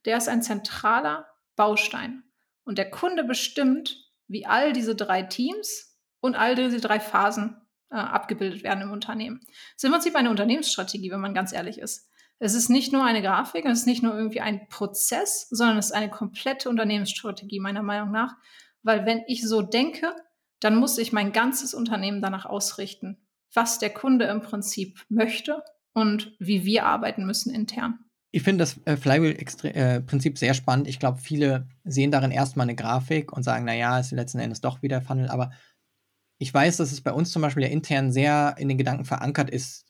Der ist ein zentraler Baustein. Und der Kunde bestimmt, wie all diese drei Teams und all diese drei Phasen äh, abgebildet werden im Unternehmen. Es ist im Prinzip eine Unternehmensstrategie, wenn man ganz ehrlich ist. Es ist nicht nur eine Grafik, es ist nicht nur irgendwie ein Prozess, sondern es ist eine komplette Unternehmensstrategie meiner Meinung nach. Weil wenn ich so denke, dann muss ich mein ganzes Unternehmen danach ausrichten, was der Kunde im Prinzip möchte und wie wir arbeiten müssen intern. Ich finde das äh, Flywheel-Prinzip äh, sehr spannend. Ich glaube, viele sehen darin erstmal eine Grafik und sagen, naja, ist letzten Endes doch wieder Funnel. Aber ich weiß, dass es bei uns zum Beispiel ja intern sehr in den Gedanken verankert ist,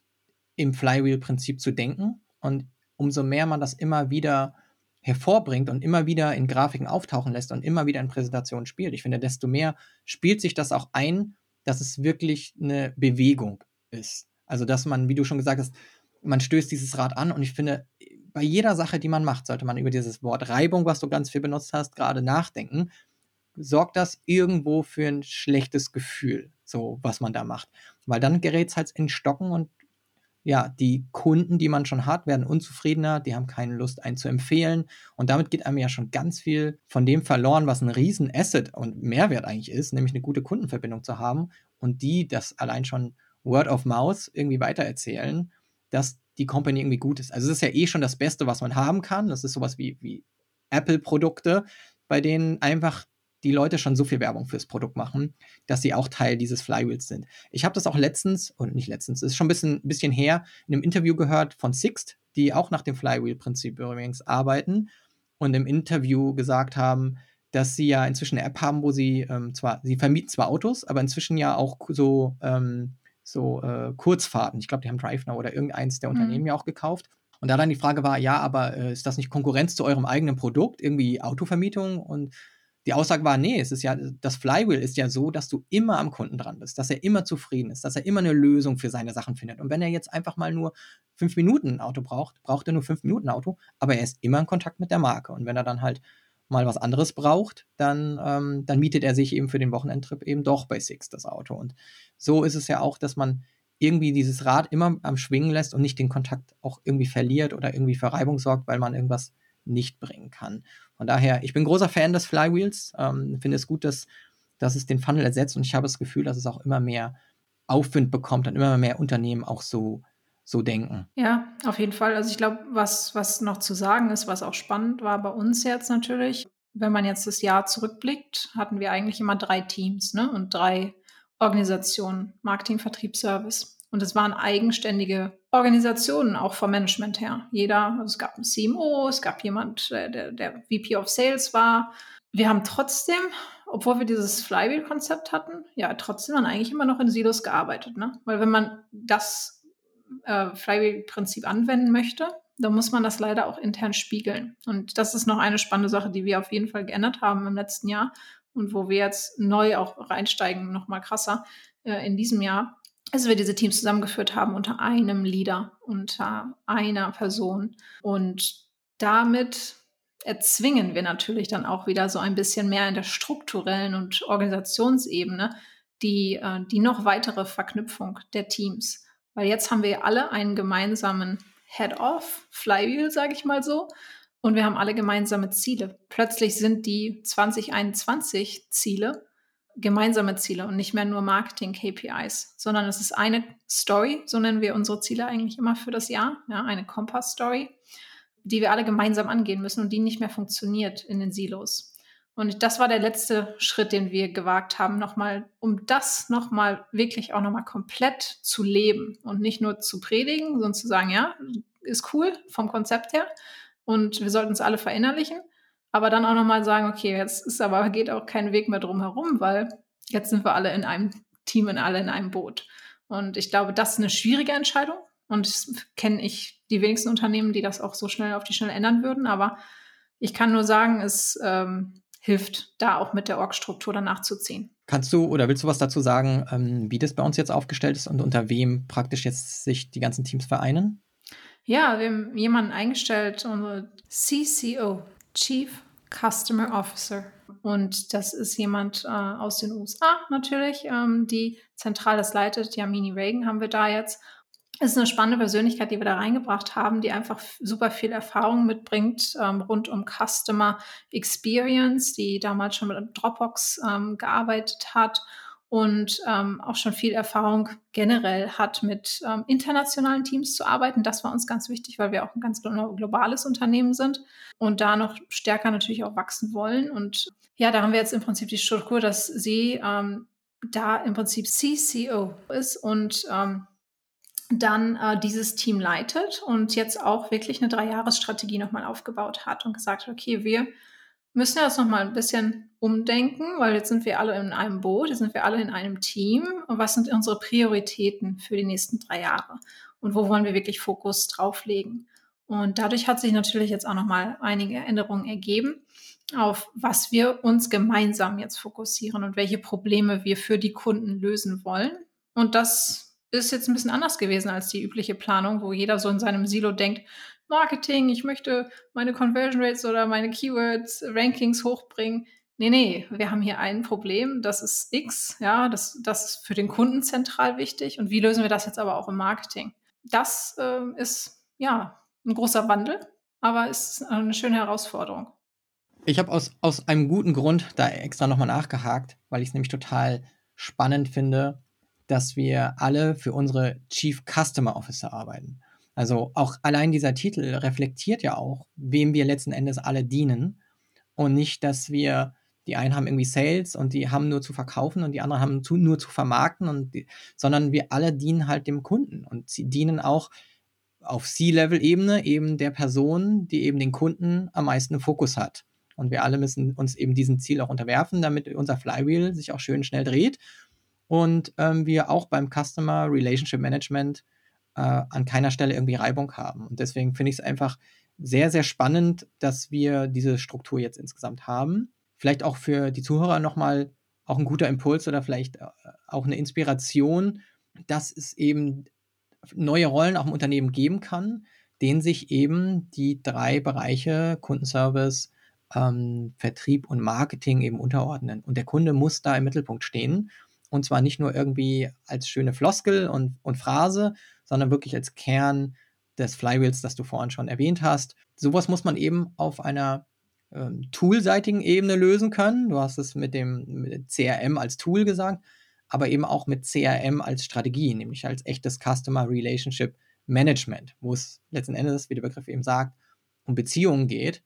im Flywheel-Prinzip zu denken. Und umso mehr man das immer wieder hervorbringt und immer wieder in Grafiken auftauchen lässt und immer wieder in Präsentationen spielt, ich finde, desto mehr spielt sich das auch ein, dass es wirklich eine Bewegung ist. Also, dass man, wie du schon gesagt hast, man stößt dieses Rad an und ich finde, bei jeder Sache, die man macht, sollte man über dieses Wort Reibung, was du ganz viel benutzt hast, gerade nachdenken. Sorgt das irgendwo für ein schlechtes Gefühl, so was man da macht? Weil dann gerät es halt in Stocken und ja, die Kunden, die man schon hat, werden unzufriedener, die haben keine Lust, einen zu empfehlen. Und damit geht einem ja schon ganz viel von dem verloren, was ein riesen Asset und Mehrwert eigentlich ist, nämlich eine gute Kundenverbindung zu haben und die das allein schon Word of Mouth irgendwie weitererzählen, dass die Company irgendwie gut ist. Also es ist ja eh schon das Beste, was man haben kann. Das ist sowas wie, wie Apple-Produkte, bei denen einfach die Leute schon so viel Werbung fürs Produkt machen, dass sie auch Teil dieses Flywheels sind. Ich habe das auch letztens, und nicht letztens, ist schon ein bisschen, bisschen her, in einem Interview gehört von Sixt, die auch nach dem Flywheel-Prinzip übrigens arbeiten und im Interview gesagt haben, dass sie ja inzwischen eine App haben, wo sie ähm, zwar, sie vermieten zwar Autos, aber inzwischen ja auch so, ähm, so äh, Kurzfahrten. Ich glaube, die haben DriveNow oder irgendeins der mhm. Unternehmen ja auch gekauft. Und da dann die Frage war, ja, aber äh, ist das nicht Konkurrenz zu eurem eigenen Produkt, irgendwie Autovermietung? Und die Aussage war, nee, es ist ja, das Flywheel ist ja so, dass du immer am Kunden dran bist, dass er immer zufrieden ist, dass er immer eine Lösung für seine Sachen findet. Und wenn er jetzt einfach mal nur fünf Minuten ein Auto braucht, braucht er nur fünf Minuten ein Auto, aber er ist immer in Kontakt mit der Marke. Und wenn er dann halt mal was anderes braucht, dann, ähm, dann mietet er sich eben für den Wochenendtrip eben doch bei Six das Auto. Und so ist es ja auch, dass man irgendwie dieses Rad immer am Schwingen lässt und nicht den Kontakt auch irgendwie verliert oder irgendwie für Reibung sorgt, weil man irgendwas nicht bringen kann. Von daher, ich bin großer Fan des Flywheels, ähm, finde es gut, dass, dass es den Funnel ersetzt und ich habe das Gefühl, dass es auch immer mehr Aufwind bekommt und immer mehr Unternehmen auch so, so denken. Ja, auf jeden Fall. Also ich glaube, was, was noch zu sagen ist, was auch spannend war bei uns jetzt natürlich, wenn man jetzt das Jahr zurückblickt, hatten wir eigentlich immer drei Teams ne? und drei Organisationen, Marketing, Vertrieb, Service. Und es waren eigenständige Organisationen, auch vom Management her. Jeder, also es gab einen CMO, es gab jemand, äh, der, der VP of Sales war. Wir haben trotzdem, obwohl wir dieses Flywheel-Konzept hatten, ja, trotzdem dann eigentlich immer noch in Silos gearbeitet. Ne? Weil wenn man das äh, Flywheel-Prinzip anwenden möchte, dann muss man das leider auch intern spiegeln. Und das ist noch eine spannende Sache, die wir auf jeden Fall geändert haben im letzten Jahr und wo wir jetzt neu auch reinsteigen, noch mal krasser äh, in diesem Jahr dass wir diese Teams zusammengeführt haben unter einem Leader, unter einer Person. Und damit erzwingen wir natürlich dann auch wieder so ein bisschen mehr in der strukturellen und Organisationsebene die, äh, die noch weitere Verknüpfung der Teams. Weil jetzt haben wir alle einen gemeinsamen Head-Off, Flywheel, sage ich mal so. Und wir haben alle gemeinsame Ziele. Plötzlich sind die 2021 Ziele gemeinsame Ziele und nicht mehr nur Marketing-KPIs, sondern es ist eine Story, so nennen wir unsere Ziele eigentlich immer für das Jahr, ja, eine Kompass-Story, die wir alle gemeinsam angehen müssen und die nicht mehr funktioniert in den Silos. Und das war der letzte Schritt, den wir gewagt haben, nochmal, um das nochmal wirklich auch nochmal komplett zu leben und nicht nur zu predigen, sondern zu sagen, ja, ist cool vom Konzept her und wir sollten es alle verinnerlichen, aber dann auch nochmal sagen, okay, jetzt ist aber, geht auch kein Weg mehr drum herum, weil jetzt sind wir alle in einem Team und alle in einem Boot. Und ich glaube, das ist eine schwierige Entscheidung. Und kenne ich die wenigsten Unternehmen, die das auch so schnell auf die Schnelle ändern würden. Aber ich kann nur sagen, es ähm, hilft, da auch mit der Org-Struktur danach zu ziehen. Kannst du oder willst du was dazu sagen, ähm, wie das bei uns jetzt aufgestellt ist und unter wem praktisch jetzt sich die ganzen Teams vereinen? Ja, wir haben jemanden eingestellt, unsere CCO, Chief Customer Officer. Und das ist jemand äh, aus den USA natürlich, ähm, die zentral das leitet. Yamini Reagan haben wir da jetzt. Ist eine spannende Persönlichkeit, die wir da reingebracht haben, die einfach super viel Erfahrung mitbringt ähm, rund um Customer Experience, die damals schon mit Dropbox ähm, gearbeitet hat und ähm, auch schon viel Erfahrung generell hat, mit ähm, internationalen Teams zu arbeiten. Das war uns ganz wichtig, weil wir auch ein ganz globales Unternehmen sind und da noch stärker natürlich auch wachsen wollen. Und ja, da haben wir jetzt im Prinzip die Struktur, dass sie ähm, da im Prinzip CCO ist und ähm, dann äh, dieses Team leitet und jetzt auch wirklich eine Dreijahresstrategie nochmal aufgebaut hat und gesagt hat, okay, wir müssen wir das nochmal ein bisschen umdenken, weil jetzt sind wir alle in einem Boot, jetzt sind wir alle in einem Team. Und was sind unsere Prioritäten für die nächsten drei Jahre? Und wo wollen wir wirklich Fokus drauflegen? Und dadurch hat sich natürlich jetzt auch nochmal einige Änderungen ergeben, auf was wir uns gemeinsam jetzt fokussieren und welche Probleme wir für die Kunden lösen wollen. Und das ist jetzt ein bisschen anders gewesen als die übliche Planung, wo jeder so in seinem Silo denkt, Marketing, ich möchte meine Conversion Rates oder meine Keywords, Rankings hochbringen. Nee, nee, wir haben hier ein Problem, das ist X, ja, das, das ist für den Kunden zentral wichtig. Und wie lösen wir das jetzt aber auch im Marketing? Das äh, ist ja ein großer Wandel, aber ist eine schöne Herausforderung. Ich habe aus, aus einem guten Grund da extra nochmal nachgehakt, weil ich es nämlich total spannend finde, dass wir alle für unsere Chief Customer Officer arbeiten. Also auch allein dieser Titel reflektiert ja auch, wem wir letzten Endes alle dienen. Und nicht, dass wir die einen haben irgendwie Sales und die haben nur zu verkaufen und die anderen haben zu, nur zu vermarkten, und die, sondern wir alle dienen halt dem Kunden. Und sie dienen auch auf C-Level-Ebene eben der Person, die eben den Kunden am meisten Fokus hat. Und wir alle müssen uns eben diesem Ziel auch unterwerfen, damit unser Flywheel sich auch schön schnell dreht. Und ähm, wir auch beim Customer Relationship Management äh, an keiner Stelle irgendwie Reibung haben. Und deswegen finde ich es einfach sehr, sehr spannend, dass wir diese Struktur jetzt insgesamt haben vielleicht auch für die Zuhörer nochmal auch ein guter Impuls oder vielleicht äh, auch eine Inspiration, dass es eben neue Rollen auch im Unternehmen geben kann, denen sich eben die drei Bereiche Kundenservice, ähm, Vertrieb und Marketing eben unterordnen. Und der Kunde muss da im Mittelpunkt stehen. Und zwar nicht nur irgendwie als schöne Floskel und, und Phrase, sondern wirklich als Kern des Flywheels, das du vorhin schon erwähnt hast. Sowas muss man eben auf einer ähm, toolseitigen Ebene lösen können. Du hast es mit dem mit CRM als Tool gesagt, aber eben auch mit CRM als Strategie, nämlich als echtes Customer Relationship Management, wo es letzten Endes, wie der Begriff eben sagt, um Beziehungen geht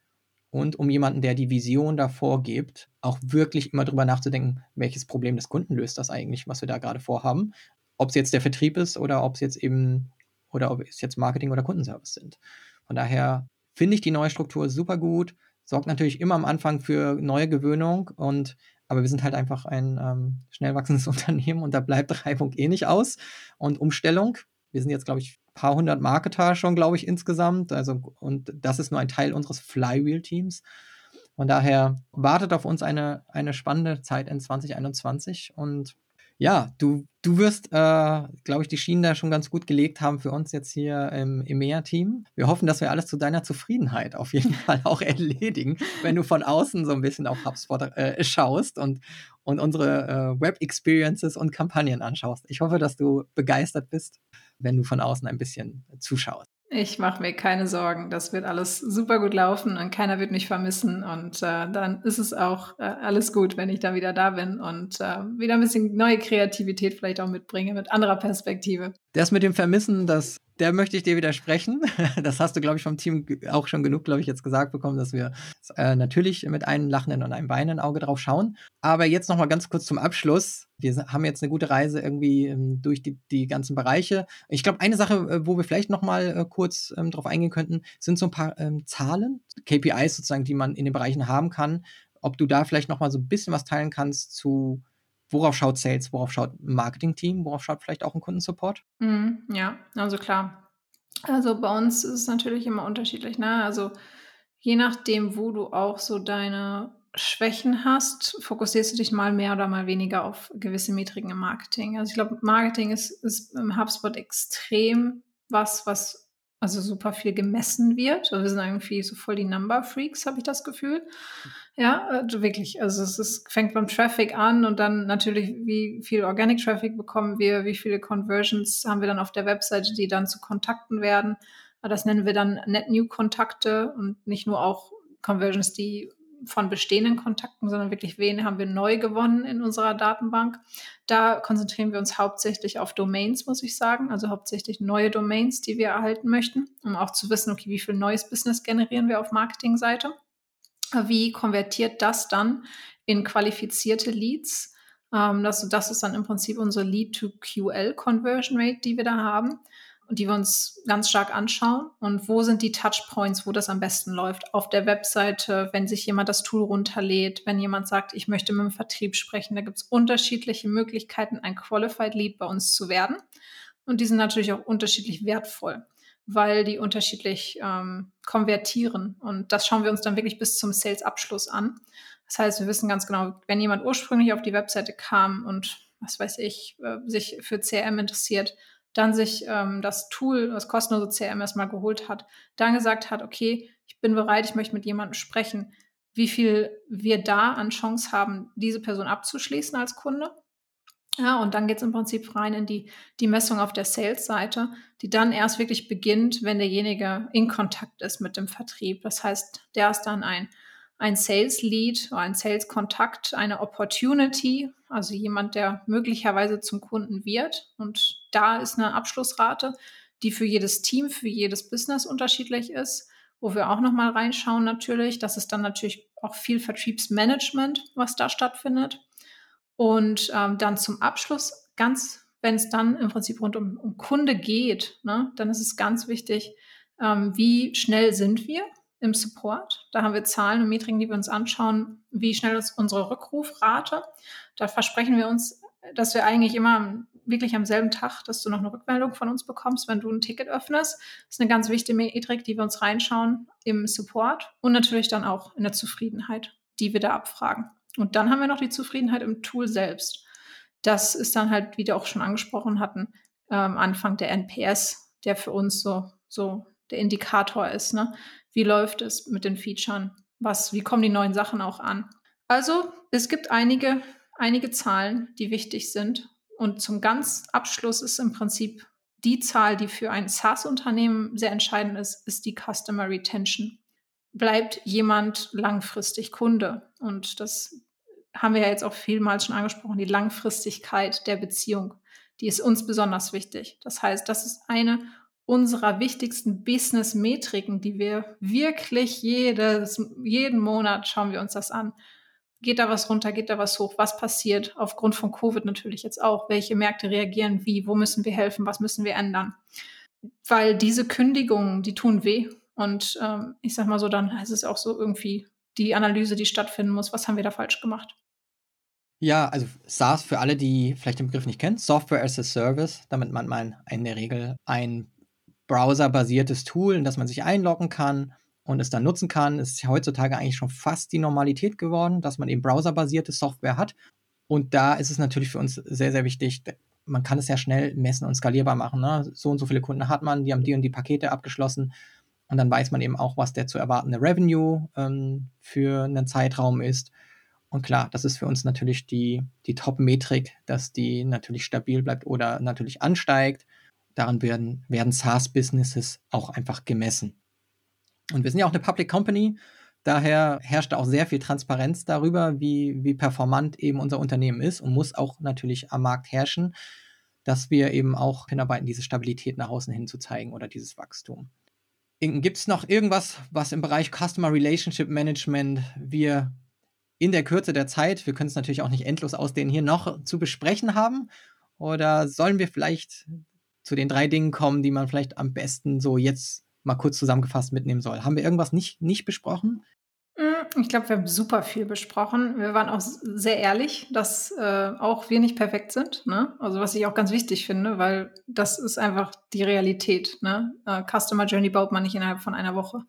und um jemanden, der die Vision davor gibt, auch wirklich immer drüber nachzudenken, welches Problem des Kunden löst das eigentlich, was wir da gerade vorhaben. Ob es jetzt der Vertrieb ist oder ob es jetzt eben oder ob es jetzt Marketing oder Kundenservice sind. Von daher finde ich die neue Struktur super gut sorgt natürlich immer am Anfang für neue Gewöhnung und aber wir sind halt einfach ein ähm, schnell wachsendes [LAUGHS] Unternehmen und da bleibt Reibung eh nicht aus und Umstellung. Wir sind jetzt, glaube ich, paar hundert Marketer schon, glaube ich, insgesamt. Also, und das ist nur ein Teil unseres Flywheel-Teams. Von daher wartet auf uns eine, eine spannende Zeit in 2021 und ja, du, du wirst, äh, glaube ich, die Schienen da schon ganz gut gelegt haben für uns jetzt hier im EMEA-Team. Wir hoffen, dass wir alles zu deiner Zufriedenheit auf jeden [LAUGHS] Fall auch erledigen, wenn du von außen so ein bisschen auf HubSpot äh, schaust und, und unsere äh, Web-Experiences und Kampagnen anschaust. Ich hoffe, dass du begeistert bist, wenn du von außen ein bisschen zuschaust. Ich mache mir keine Sorgen. Das wird alles super gut laufen und keiner wird mich vermissen. Und äh, dann ist es auch äh, alles gut, wenn ich da wieder da bin und äh, wieder ein bisschen neue Kreativität vielleicht auch mitbringe mit anderer Perspektive. Das mit dem Vermissen, das der möchte ich dir widersprechen. [LAUGHS] Das hast du, glaube ich, vom Team auch schon genug, glaube ich, jetzt gesagt bekommen, dass wir äh, natürlich mit einem lachenden und einem weinenden Auge drauf schauen. Aber jetzt noch mal ganz kurz zum Abschluss. Wir haben jetzt eine gute Reise irgendwie ähm, durch die, die ganzen Bereiche. Ich glaube, eine Sache, äh, wo wir vielleicht noch mal äh, kurz ähm, drauf eingehen könnten, sind so ein paar ähm, Zahlen, KPIs sozusagen, die man in den Bereichen haben kann. Ob du da vielleicht noch mal so ein bisschen was teilen kannst zu worauf schaut Sales, worauf schaut Marketing-Team, worauf schaut vielleicht auch ein Kundensupport? Mhm, ja, also klar. Also bei uns ist es natürlich immer unterschiedlich. Ne? Also je nachdem, wo du auch so deine Schwächen hast, fokussierst du dich mal mehr oder mal weniger auf gewisse Metriken im Marketing. Also ich glaube, Marketing ist, ist im HubSpot extrem was, was also super viel gemessen wird. Also wir sind irgendwie so voll die Number Freaks, habe ich das Gefühl. Ja, also wirklich. Also es ist, fängt beim Traffic an und dann natürlich, wie viel Organic Traffic bekommen wir, wie viele Conversions haben wir dann auf der Webseite, die dann zu Kontakten werden. Das nennen wir dann Net New Kontakte und nicht nur auch Conversions, die von bestehenden Kontakten, sondern wirklich, wen haben wir neu gewonnen in unserer Datenbank. Da konzentrieren wir uns hauptsächlich auf Domains, muss ich sagen, also hauptsächlich neue Domains, die wir erhalten möchten, um auch zu wissen, okay, wie viel neues Business generieren wir auf Marketingseite. Wie konvertiert das dann in qualifizierte Leads? Ähm, das, das ist dann im Prinzip unsere Lead-to-QL-Conversion Rate, die wir da haben und die wir uns ganz stark anschauen. Und wo sind die Touchpoints, wo das am besten läuft? Auf der Webseite, wenn sich jemand das Tool runterlädt, wenn jemand sagt, ich möchte mit dem Vertrieb sprechen. Da gibt es unterschiedliche Möglichkeiten, ein Qualified Lead bei uns zu werden. Und die sind natürlich auch unterschiedlich wertvoll, weil die unterschiedlich ähm, konvertieren. Und das schauen wir uns dann wirklich bis zum Sales-Abschluss an. Das heißt, wir wissen ganz genau, wenn jemand ursprünglich auf die Webseite kam und was weiß ich, äh, sich für CRM interessiert, dann sich ähm, das Tool, das kostenlose CRM erstmal geholt hat, dann gesagt hat, okay, ich bin bereit, ich möchte mit jemandem sprechen, wie viel wir da an Chance haben, diese Person abzuschließen als Kunde. Ja, und dann geht es im Prinzip rein in die, die Messung auf der Sales-Seite, die dann erst wirklich beginnt, wenn derjenige in Kontakt ist mit dem Vertrieb. Das heißt, der ist dann ein, ein Sales-Lead oder ein Sales-Kontakt, eine Opportunity, also jemand, der möglicherweise zum Kunden wird. Und da ist eine Abschlussrate, die für jedes Team, für jedes Business unterschiedlich ist wo wir auch nochmal reinschauen natürlich. Das ist dann natürlich auch viel Vertriebsmanagement, was da stattfindet. Und ähm, dann zum Abschluss, ganz, wenn es dann im Prinzip rund um, um Kunde geht, ne, dann ist es ganz wichtig, ähm, wie schnell sind wir im Support. Da haben wir Zahlen und Metriken, die wir uns anschauen, wie schnell ist unsere Rückrufrate. Da versprechen wir uns, dass wir eigentlich immer wirklich am selben Tag, dass du noch eine Rückmeldung von uns bekommst, wenn du ein Ticket öffnest. Das ist eine ganz wichtige Metrik, die wir uns reinschauen im Support und natürlich dann auch in der Zufriedenheit, die wir da abfragen. Und dann haben wir noch die Zufriedenheit im Tool selbst. Das ist dann halt, wie wir auch schon angesprochen hatten, ähm, Anfang der NPS, der für uns so, so der Indikator ist. Ne? Wie läuft es mit den Features? Was, wie kommen die neuen Sachen auch an? Also, es gibt einige, einige Zahlen, die wichtig sind und zum ganz Abschluss ist im Prinzip die Zahl, die für ein SaaS-Unternehmen sehr entscheidend ist, ist die Customer Retention. Bleibt jemand langfristig Kunde? Und das haben wir ja jetzt auch vielmals schon angesprochen, die Langfristigkeit der Beziehung. Die ist uns besonders wichtig. Das heißt, das ist eine unserer wichtigsten Business-Metriken, die wir wirklich jedes, jeden Monat schauen wir uns das an. Geht da was runter? Geht da was hoch? Was passiert? Aufgrund von Covid natürlich jetzt auch. Welche Märkte reagieren wie? Wo müssen wir helfen? Was müssen wir ändern? Weil diese Kündigungen, die tun weh. Und ähm, ich sag mal so, dann ist es auch so irgendwie die Analyse, die stattfinden muss. Was haben wir da falsch gemacht? Ja, also SaaS für alle, die vielleicht den Begriff nicht kennen, Software as a Service, damit man man in der Regel ein browserbasiertes Tool, in das man sich einloggen kann und es dann nutzen kann. Es ist heutzutage eigentlich schon fast die Normalität geworden, dass man eben browserbasierte Software hat. Und da ist es natürlich für uns sehr, sehr wichtig, man kann es ja schnell messen und skalierbar machen. Ne? So und so viele Kunden hat man, die haben die und die Pakete abgeschlossen. Und dann weiß man eben auch, was der zu erwartende Revenue ähm, für einen Zeitraum ist. Und klar, das ist für uns natürlich die, die Top-Metrik, dass die natürlich stabil bleibt oder natürlich ansteigt. Daran werden, werden SaaS-Businesses auch einfach gemessen. Und wir sind ja auch eine Public Company. Daher herrscht auch sehr viel Transparenz darüber, wie, wie performant eben unser Unternehmen ist und muss auch natürlich am Markt herrschen, dass wir eben auch hinarbeiten, diese Stabilität nach außen hin zu zeigen oder dieses Wachstum. Gibt es noch irgendwas, was im Bereich Customer Relationship Management wir in der Kürze der Zeit, wir können es natürlich auch nicht endlos ausdehnen, hier noch zu besprechen haben? Oder sollen wir vielleicht zu den drei Dingen kommen, die man vielleicht am besten so jetzt mal kurz zusammengefasst mitnehmen soll. Haben wir irgendwas nicht, nicht besprochen? Mm, ich glaube, wir haben super viel besprochen. Wir waren auch sehr ehrlich, dass äh, auch wir nicht perfekt sind. Ne? Also was ich auch ganz wichtig finde, weil das ist einfach die Realität. Ne? Äh, Customer Journey baut man nicht innerhalb von einer Woche.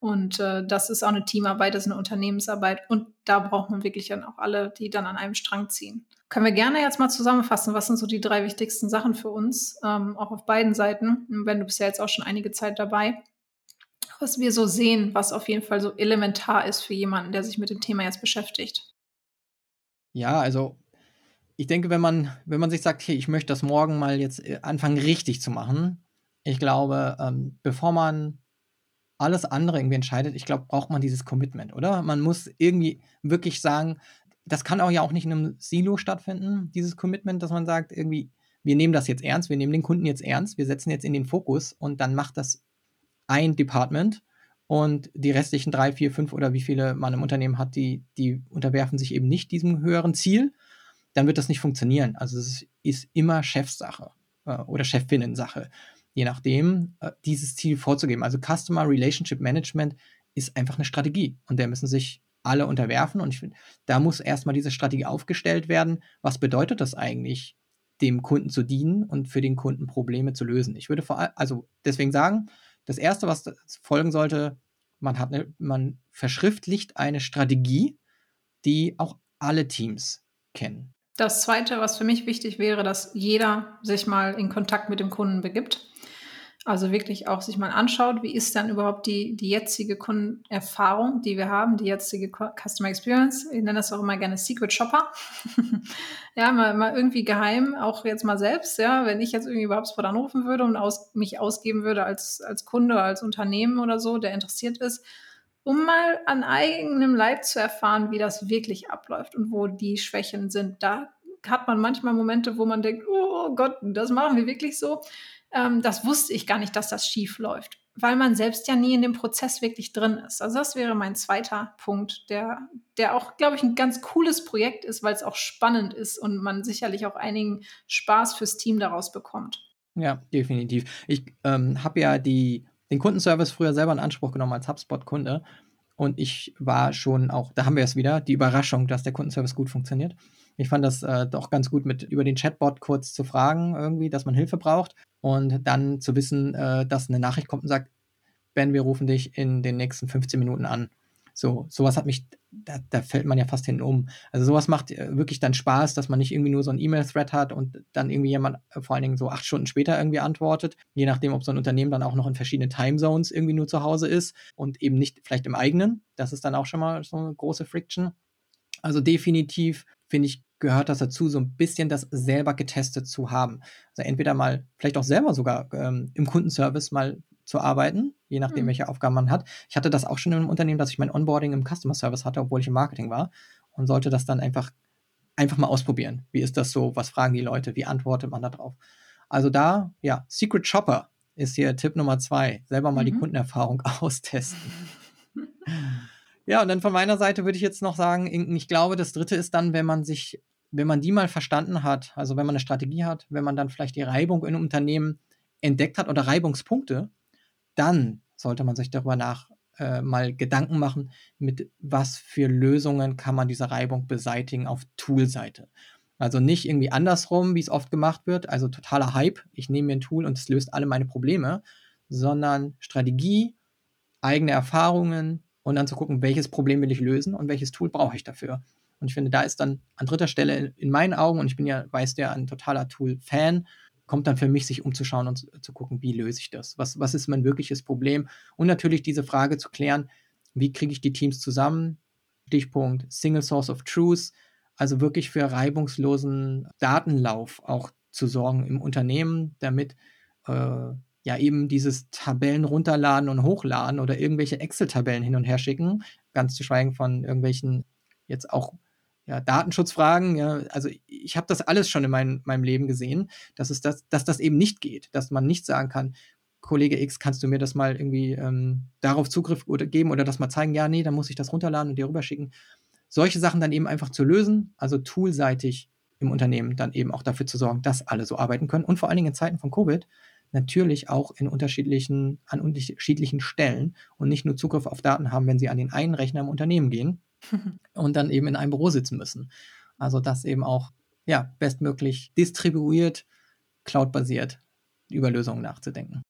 Und äh, das ist auch eine Teamarbeit, das ist eine Unternehmensarbeit. Und da braucht man wirklich dann auch alle, die dann an einem Strang ziehen. Können wir gerne jetzt mal zusammenfassen, was sind so die drei wichtigsten Sachen für uns, ähm, auch auf beiden Seiten. wenn du bist ja jetzt auch schon einige Zeit dabei, was wir so sehen, was auf jeden Fall so elementar ist für jemanden, der sich mit dem Thema jetzt beschäftigt. Ja, also ich denke, wenn man, wenn man sich sagt, hey, ich möchte das morgen mal jetzt äh, anfangen richtig zu machen, ich glaube, ähm, bevor man alles andere irgendwie entscheidet, ich glaube, braucht man dieses Commitment, oder? Man muss irgendwie wirklich sagen, das kann auch ja auch nicht in einem Silo stattfinden, dieses Commitment, dass man sagt, irgendwie, wir nehmen das jetzt ernst, wir nehmen den Kunden jetzt ernst, wir setzen jetzt in den Fokus und dann macht das ein Department und die restlichen drei, vier, fünf oder wie viele man im Unternehmen hat, die, die unterwerfen sich eben nicht diesem höheren Ziel, dann wird das nicht funktionieren. Also es ist immer Chefsache äh, oder Chefinnen-Sache je nachdem, äh, dieses Ziel vorzugeben. Also Customer Relationship Management ist einfach eine Strategie und der müssen sich alle unterwerfen und ich finde, da muss erstmal diese Strategie aufgestellt werden. Was bedeutet das eigentlich, dem Kunden zu dienen und für den Kunden Probleme zu lösen? Ich würde vor also deswegen sagen, das erste, was folgen sollte, man hat eine, man verschriftlicht eine Strategie, die auch alle Teams kennen. Das Zweite, was für mich wichtig wäre, dass jeder sich mal in Kontakt mit dem Kunden begibt. Also wirklich auch sich mal anschaut, wie ist dann überhaupt die, die jetzige Kundenerfahrung, die wir haben, die jetzige Customer Experience. Ich nenne das auch immer gerne Secret Shopper. [LAUGHS] ja, mal, mal irgendwie geheim, auch jetzt mal selbst, ja, wenn ich jetzt irgendwie überhaupt HubSpot anrufen würde und aus, mich ausgeben würde als, als Kunde, als Unternehmen oder so, der interessiert ist, um mal an eigenem Leib zu erfahren, wie das wirklich abläuft und wo die Schwächen sind. Da hat man manchmal Momente, wo man denkt, oh Gott, das machen wir wirklich so ähm, das wusste ich gar nicht, dass das schief läuft, weil man selbst ja nie in dem Prozess wirklich drin ist. Also das wäre mein zweiter Punkt, der, der auch, glaube ich, ein ganz cooles Projekt ist, weil es auch spannend ist und man sicherlich auch einigen Spaß fürs Team daraus bekommt. Ja, definitiv. Ich ähm, habe ja die, den Kundenservice früher selber in Anspruch genommen als HubSpot-Kunde. Und ich war schon auch, da haben wir es wieder, die Überraschung, dass der Kundenservice gut funktioniert. Ich fand das äh, doch ganz gut, mit über den Chatbot kurz zu fragen, irgendwie, dass man Hilfe braucht und dann zu wissen, äh, dass eine Nachricht kommt und sagt, Ben, wir rufen dich in den nächsten 15 Minuten an. So, sowas hat mich, da, da fällt man ja fast hin um. Also sowas macht äh, wirklich dann Spaß, dass man nicht irgendwie nur so ein E-Mail-Thread hat und dann irgendwie jemand äh, vor allen Dingen so acht Stunden später irgendwie antwortet, je nachdem, ob so ein Unternehmen dann auch noch in verschiedenen Timezones irgendwie nur zu Hause ist und eben nicht vielleicht im eigenen. Das ist dann auch schon mal so eine große Friction. Also definitiv finde ich gehört das dazu, so ein bisschen das selber getestet zu haben. Also entweder mal, vielleicht auch selber sogar ähm, im Kundenservice mal zu arbeiten, je nachdem, mhm. welche Aufgaben man hat. Ich hatte das auch schon im Unternehmen, dass ich mein Onboarding im Customer Service hatte, obwohl ich im Marketing war und sollte das dann einfach, einfach mal ausprobieren. Wie ist das so? Was fragen die Leute? Wie antwortet man da drauf? Also da, ja, Secret Shopper ist hier Tipp Nummer zwei. Selber mal mhm. die Kundenerfahrung [LAUGHS] austesten. [LAUGHS] ja, und dann von meiner Seite würde ich jetzt noch sagen, ich glaube, das dritte ist dann, wenn man sich wenn man die mal verstanden hat, also wenn man eine Strategie hat, wenn man dann vielleicht die Reibung in einem Unternehmen entdeckt hat oder Reibungspunkte, dann sollte man sich darüber nach äh, mal Gedanken machen, mit was für Lösungen kann man diese Reibung beseitigen auf Tool-Seite. Also nicht irgendwie andersrum, wie es oft gemacht wird, also totaler Hype, ich nehme mir ein Tool und es löst alle meine Probleme, sondern Strategie, eigene Erfahrungen und dann zu gucken, welches Problem will ich lösen und welches Tool brauche ich dafür. Und ich finde, da ist dann an dritter Stelle in meinen Augen, und ich bin ja, weiß der, ein totaler Tool-Fan, kommt dann für mich, sich umzuschauen und zu gucken, wie löse ich das? Was, was ist mein wirkliches Problem? Und natürlich diese Frage zu klären, wie kriege ich die Teams zusammen? Stichpunkt Single Source of Truth, also wirklich für reibungslosen Datenlauf auch zu sorgen im Unternehmen, damit äh, ja eben dieses Tabellen runterladen und hochladen oder irgendwelche Excel-Tabellen hin und her schicken, ganz zu schweigen von irgendwelchen jetzt auch ja, Datenschutzfragen, ja, also ich habe das alles schon in mein, meinem Leben gesehen, dass, es das, dass das eben nicht geht, dass man nicht sagen kann, Kollege X, kannst du mir das mal irgendwie ähm, darauf Zugriff oder geben oder das mal zeigen? Ja, nee, dann muss ich das runterladen und dir rüberschicken. Solche Sachen dann eben einfach zu lösen, also toolseitig im Unternehmen dann eben auch dafür zu sorgen, dass alle so arbeiten können und vor allen Dingen in Zeiten von Covid natürlich auch in unterschiedlichen, an unterschiedlichen Stellen und nicht nur Zugriff auf Daten haben, wenn sie an den einen Rechner im Unternehmen gehen, [LAUGHS] und dann eben in einem Büro sitzen müssen. Also das eben auch ja, bestmöglich distribuiert, cloudbasiert über Lösungen nachzudenken.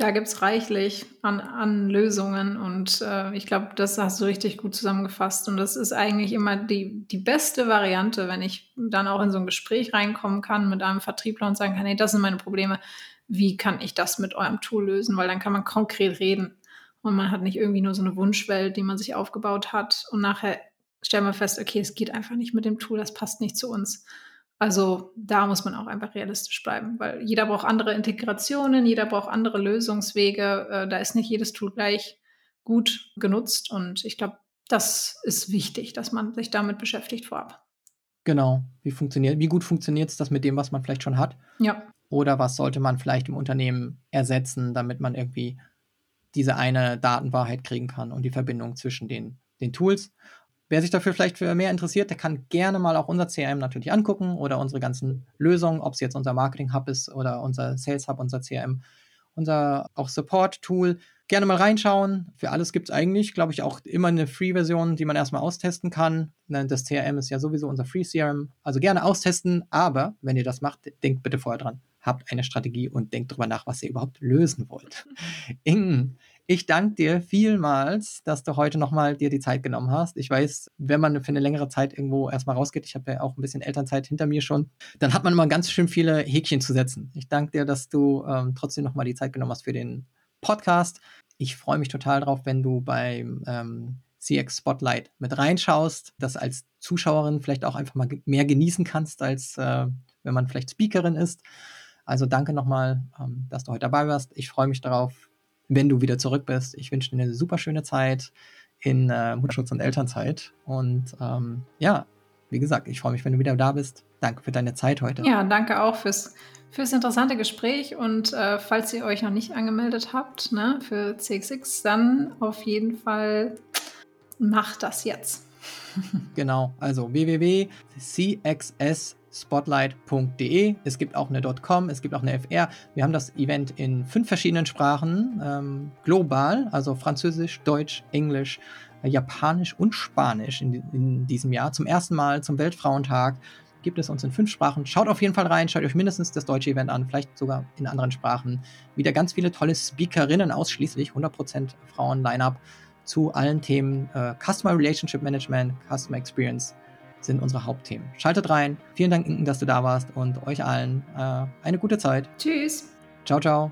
Da gibt es reichlich an, an Lösungen und äh, ich glaube, das hast du richtig gut zusammengefasst. Und das ist eigentlich immer die, die beste Variante, wenn ich dann auch in so ein Gespräch reinkommen kann mit einem Vertriebler und sagen kann, hey, das sind meine Probleme. Wie kann ich das mit eurem Tool lösen? Weil dann kann man konkret reden. Und man hat nicht irgendwie nur so eine Wunschwelt, die man sich aufgebaut hat. Und nachher stellen wir fest, okay, es geht einfach nicht mit dem Tool, das passt nicht zu uns. Also da muss man auch einfach realistisch bleiben, weil jeder braucht andere Integrationen, jeder braucht andere Lösungswege. Äh, da ist nicht jedes Tool gleich gut genutzt. Und ich glaube, das ist wichtig, dass man sich damit beschäftigt vorab. Genau. Wie funktioniert, wie gut funktioniert es das mit dem, was man vielleicht schon hat? Ja. Oder was sollte man vielleicht im Unternehmen ersetzen, damit man irgendwie diese eine Datenwahrheit kriegen kann und die Verbindung zwischen den, den Tools. Wer sich dafür vielleicht für mehr interessiert, der kann gerne mal auch unser CRM natürlich angucken oder unsere ganzen Lösungen, ob es jetzt unser Marketing Hub ist oder unser Sales Hub, unser CRM, unser auch Support Tool. Gerne mal reinschauen. Für alles gibt es eigentlich, glaube ich, auch immer eine Free-Version, die man erstmal austesten kann. Ne, das CRM ist ja sowieso unser Free CRM. Also gerne austesten, aber wenn ihr das macht, denkt bitte vorher dran habt eine Strategie und denkt darüber nach, was ihr überhaupt lösen wollt. [LAUGHS] In, Ich danke dir vielmals, dass du heute nochmal dir die Zeit genommen hast. Ich weiß, wenn man für eine längere Zeit irgendwo erstmal rausgeht, ich habe ja auch ein bisschen Elternzeit hinter mir schon, dann hat man immer ganz schön viele Häkchen zu setzen. Ich danke dir, dass du ähm, trotzdem nochmal die Zeit genommen hast für den Podcast. Ich freue mich total drauf, wenn du beim ähm, CX Spotlight mit reinschaust, das als Zuschauerin vielleicht auch einfach mal mehr genießen kannst, als äh, wenn man vielleicht Speakerin ist. Also danke nochmal, ähm, dass du heute dabei warst. Ich freue mich darauf, wenn du wieder zurück bist. Ich wünsche dir eine super schöne Zeit in äh, Mutterschutz und Elternzeit. Und ähm, ja, wie gesagt, ich freue mich, wenn du wieder da bist. Danke für deine Zeit heute. Ja, danke auch fürs, fürs interessante Gespräch. Und äh, falls ihr euch noch nicht angemeldet habt ne, für CXX, dann auf jeden Fall macht das jetzt. [LAUGHS] genau, also www.cxs spotlight.de. Es gibt auch eine .com, es gibt auch eine FR. Wir haben das Event in fünf verschiedenen Sprachen, ähm, global, also Französisch, Deutsch, Englisch, äh, Japanisch und Spanisch in, in, diesem Jahr. Zum ersten Mal zum Weltfrauentag gibt es uns in fünf Sprachen. Schaut auf jeden Fall rein, schaut euch mindestens das deutsche Event an, vielleicht sogar in anderen Sprachen. Wieder ganz viele tolle Speakerinnen, ausschließlich 100% Frauen-Line-Up zu allen Themen äh, Customer Relationship Management, Customer Experience sind unsere Hauptthemen. Schaltet rein. Vielen Dank, Inken, dass du da warst und euch allen äh, eine gute Zeit. Tschüss. Ciao, ciao.